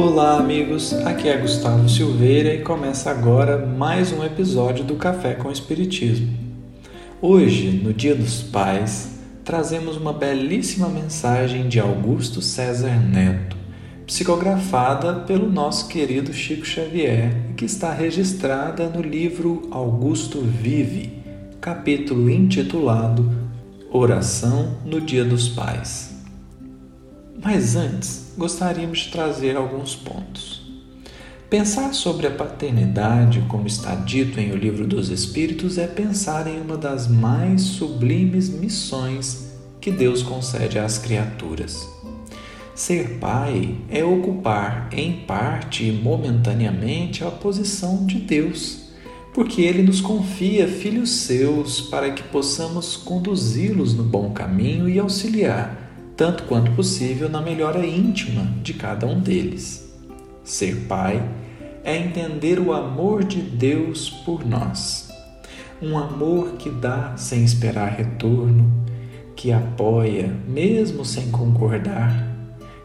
Olá, amigos. Aqui é Gustavo Silveira e começa agora mais um episódio do Café com Espiritismo. Hoje, no Dia dos Pais, trazemos uma belíssima mensagem de Augusto César Neto, psicografada pelo nosso querido Chico Xavier que está registrada no livro Augusto Vive, capítulo intitulado Oração no Dia dos Pais. Mas antes, gostaríamos de trazer alguns pontos. Pensar sobre a paternidade, como está dito em O Livro dos Espíritos, é pensar em uma das mais sublimes missões que Deus concede às criaturas. Ser pai é ocupar, em parte e momentaneamente, a posição de Deus, porque Ele nos confia filhos seus para que possamos conduzi-los no bom caminho e auxiliar tanto quanto possível, na melhora íntima de cada um deles. Ser pai é entender o amor de Deus por nós. Um amor que dá sem esperar retorno, que apoia mesmo sem concordar,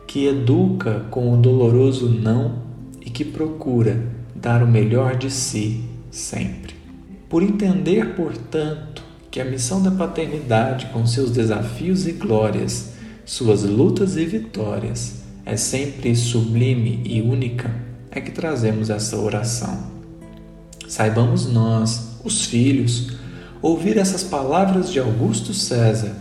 que educa com o doloroso não e que procura dar o melhor de si sempre. Por entender, portanto, que a missão da paternidade, com seus desafios e glórias, suas lutas e vitórias, é sempre sublime e única, é que trazemos essa oração. Saibamos nós, os filhos, ouvir essas palavras de Augusto César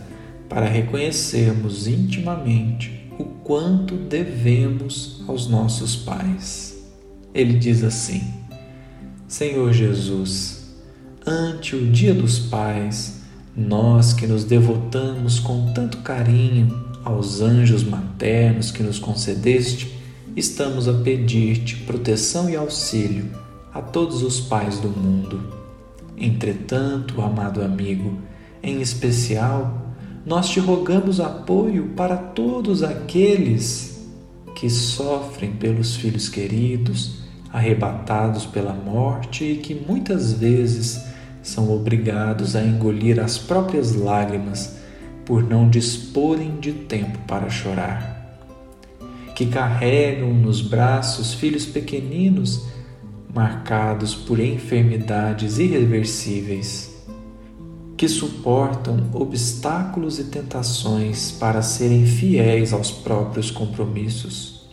para reconhecermos intimamente o quanto devemos aos nossos pais. Ele diz assim: Senhor Jesus, ante o Dia dos Pais, nós que nos devotamos com tanto carinho aos anjos maternos que nos concedeste, estamos a pedir-te proteção e auxílio a todos os pais do mundo. Entretanto, amado amigo, em especial, nós te rogamos apoio para todos aqueles que sofrem pelos filhos queridos, arrebatados pela morte e que muitas vezes são obrigados a engolir as próprias lágrimas por não disporem de tempo para chorar, que carregam nos braços filhos pequeninos marcados por enfermidades irreversíveis, que suportam obstáculos e tentações para serem fiéis aos próprios compromissos,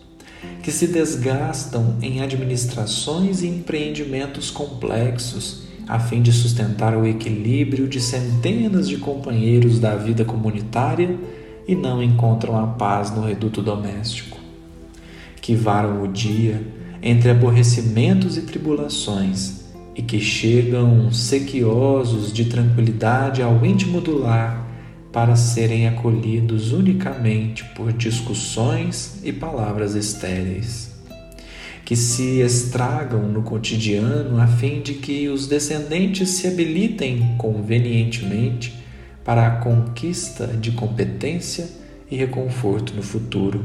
que se desgastam em administrações e empreendimentos complexos a fim de sustentar o equilíbrio de centenas de companheiros da vida comunitária e não encontram a paz no reduto doméstico. Que varam o dia entre aborrecimentos e tribulações e que chegam sequiosos de tranquilidade ao íntimo do lar para serem acolhidos unicamente por discussões e palavras estéreis que se estragam no cotidiano a fim de que os descendentes se habilitem convenientemente para a conquista de competência e reconforto no futuro,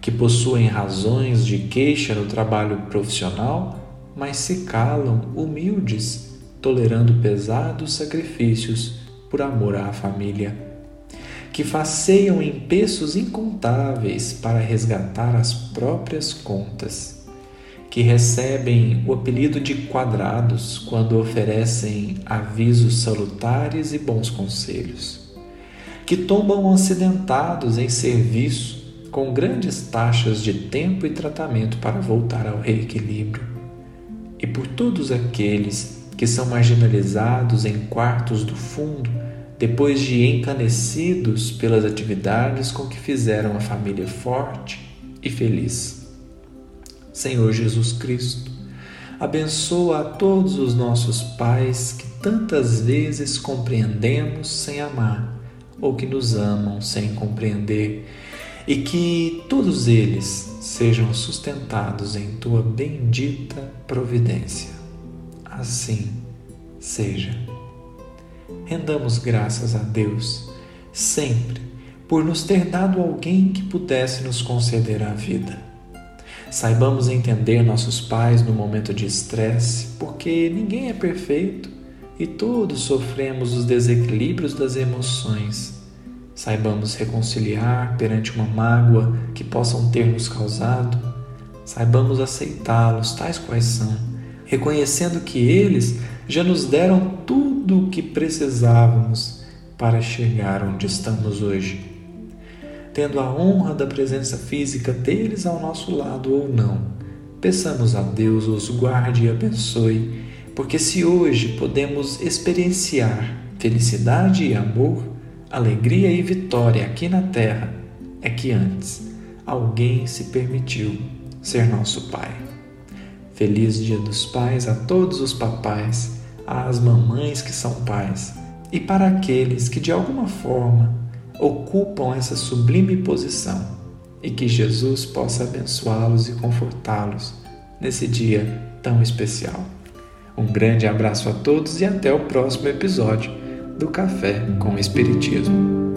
que possuem razões de queixa no trabalho profissional, mas se calam humildes, tolerando pesados sacrifícios por amor à família que faceiam em peços incontáveis para resgatar as próprias contas que recebem o apelido de quadrados quando oferecem avisos salutares e bons conselhos, que tombam acidentados em serviço com grandes taxas de tempo e tratamento para voltar ao reequilíbrio, e por todos aqueles que são marginalizados em quartos do fundo depois de encanecidos pelas atividades com que fizeram a família forte e feliz. Senhor Jesus Cristo. Abençoa a todos os nossos pais que tantas vezes compreendemos sem amar ou que nos amam sem compreender e que todos eles sejam sustentados em tua bendita providência. Assim seja. Rendamos graças a Deus sempre por nos ter dado alguém que pudesse nos conceder a vida Saibamos entender nossos pais no momento de estresse, porque ninguém é perfeito e todos sofremos os desequilíbrios das emoções. Saibamos reconciliar perante uma mágoa que possam ter nos causado. Saibamos aceitá-los tais quais são, reconhecendo que eles já nos deram tudo o que precisávamos para chegar onde estamos hoje. Tendo a honra da presença física deles ao nosso lado ou não, peçamos a Deus os guarde e abençoe, porque se hoje podemos experienciar felicidade e amor, alegria e vitória aqui na terra, é que antes alguém se permitiu ser nosso Pai. Feliz Dia dos Pais a todos os papais, às mamães que são pais e para aqueles que de alguma forma ocupam essa sublime posição e que Jesus possa abençoá-los e confortá-los nesse dia tão especial. Um grande abraço a todos e até o próximo episódio do Café com Espiritismo.